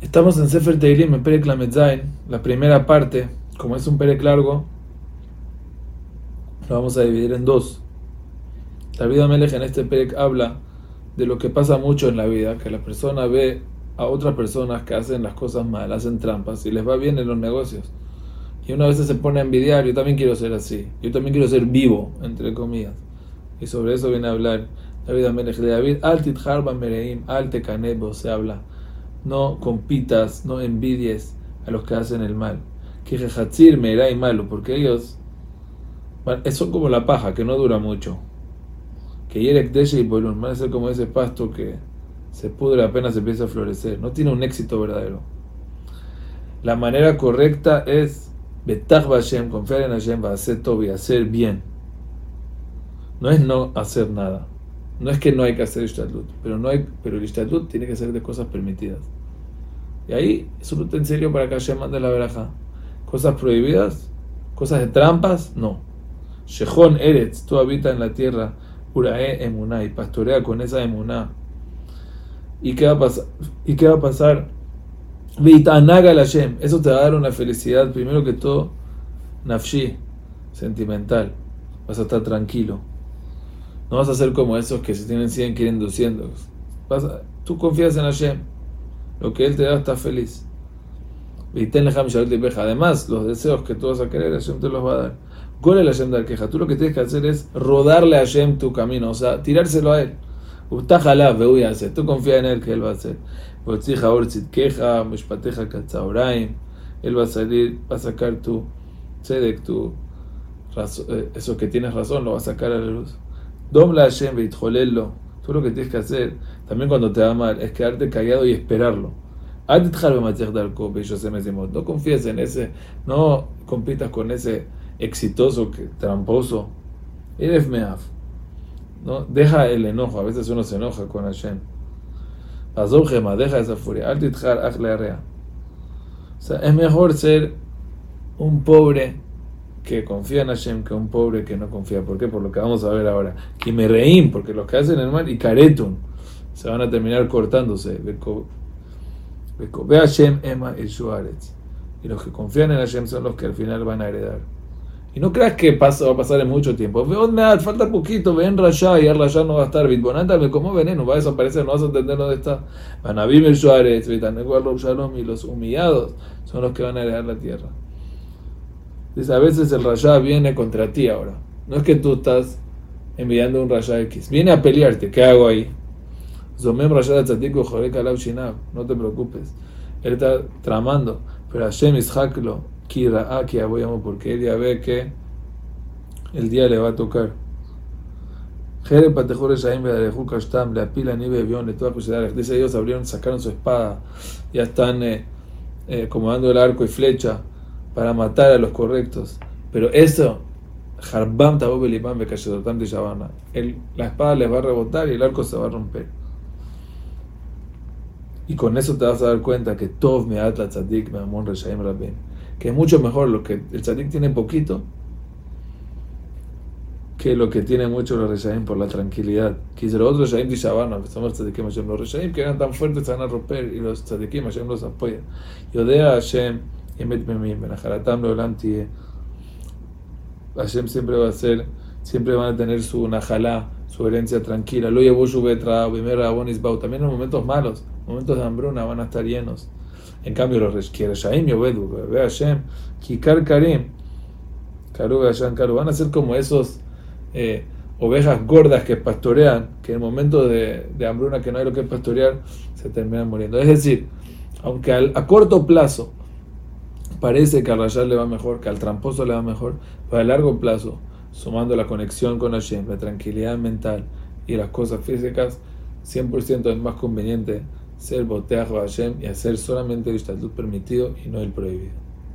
Estamos en Sefer Teilim, en Perek Lametzain, la primera parte, como es un Perek largo, lo vamos a dividir en dos. David Amelech en este Perek habla de lo que pasa mucho en la vida, que la persona ve a otras personas que hacen las cosas mal, hacen trampas y les va bien en los negocios. Y una vez se pone a envidiar, yo también quiero ser así, yo también quiero ser vivo, entre comillas. Y sobre eso viene a hablar David Amelech de David, Altit Harba Mereim, Alte Kanebo, se habla no compitas, no envidies a los que hacen el mal. Que Jehatzir me irá y malo, porque ellos son como la paja, que no dura mucho. Que Yerek Deshe y Bolun van a ser como ese pasto que se pudre apenas empieza a florecer. No tiene un éxito verdadero. La manera correcta es Betach Hashem, confiar en Hashem, hacer y hacer bien. No es no hacer nada. No es que no hay que hacer Ishtadlut, pero, no hay, pero el Ishtadlut tiene que ser de cosas permitidas. Y ahí es un utensilio para que Hashem mande la veraja. Cosas prohibidas, cosas de trampas, no. Shehon Eretz, tú habitas en la tierra, Urae Emuná, y pastorea con esa Emuná. ¿Y qué va a pasar? ¿Y qué va? Hashem, eso te va a dar una felicidad, primero que todo, nafshi, sentimental. Vas a estar tranquilo. No vas a ser como esos que si tienen 100 quieren 200. tú confías en Hashem. Lo que Él te da está feliz. Además, los deseos que tú vas a querer, Hashem te los va a dar. Gole Hashem dar queja. Tú lo que tienes que hacer es rodarle a Hashem tu camino, o sea, tirárselo a Él. Tú confías en Él que Él va a hacer. Él va a salir, va a sacar tu tzedek, tu eh, eso que tienes razón, lo va a sacar a la luz. Domla Hashem Veitjolelo. Lo que tienes que hacer, también cuando te va mal, es quedarte callado y esperarlo. No confíes en ese, no compitas con ese exitoso, tramposo. Eres meaf. ¿no? Deja el enojo, a veces uno se enoja con Hashem. Azogema, deja esa furia. O sea, es mejor ser un pobre que confía en Hashem que un pobre que no confía. ¿Por qué? Por lo que vamos a ver ahora. Que me reín, porque los que hacen el mal y caretun se van a terminar cortándose. Ve Hashem Emma el Y los que confían en Hashem son los que al final van a heredar. Y no creas que pasa, va a pasar en mucho tiempo. Falta poquito, ven Rasha y el Rasha no va a estar. Bitbonándame como veneno, va a desaparecer, no vas a entender dónde está. Van a vivir Suárez, y los humillados son los que van a heredar la tierra. A veces el rayá viene contra ti ahora. No es que tú estás enviando un rayá X. Viene a pelearte. ¿Qué hago ahí? Zomem rayá No te preocupes. Él está tramando. Pero Hashem ishaklo. Kira aki porque él ya ve que el día le va a tocar. Dice ellos abrieron, sacaron su espada, ya están eh, eh, acomodando el arco y flecha para matar a los correctos. Pero eso, Harbam el La espada les va a rebotar y el arco se va a romper. Y con eso te vas a dar cuenta que Tov me atla tzadik me amon reshaim rabin. Que es mucho mejor lo que el tzadik tiene poquito que lo que tiene mucho los reshaim por la tranquilidad. Que los otros reshaim de Shabana, los reshaim que eran tan fuertes se van a romper y los tzadikim Hashem los apoya. Yodea Hashem Hashem siempre va a ser, siempre van a tener su najalá, su herencia tranquila. También en los momentos malos, momentos de hambruna van a estar llenos. En cambio, los Reshaim Yobedu, ve Hashem, Kikar Karim, Karu Karu, van a ser como esos eh, ovejas gordas que pastorean, que en el momento de, de hambruna que no hay lo que pastorear, se terminan muriendo. Es decir, aunque a corto plazo parece que al rayar le va mejor, que al tramposo le va mejor, pero a largo plazo, sumando la conexión con Hashem, la tranquilidad mental y las cosas físicas, 100% es más conveniente ser boteajo a Hashem y hacer solamente el estatus permitido y no el prohibido.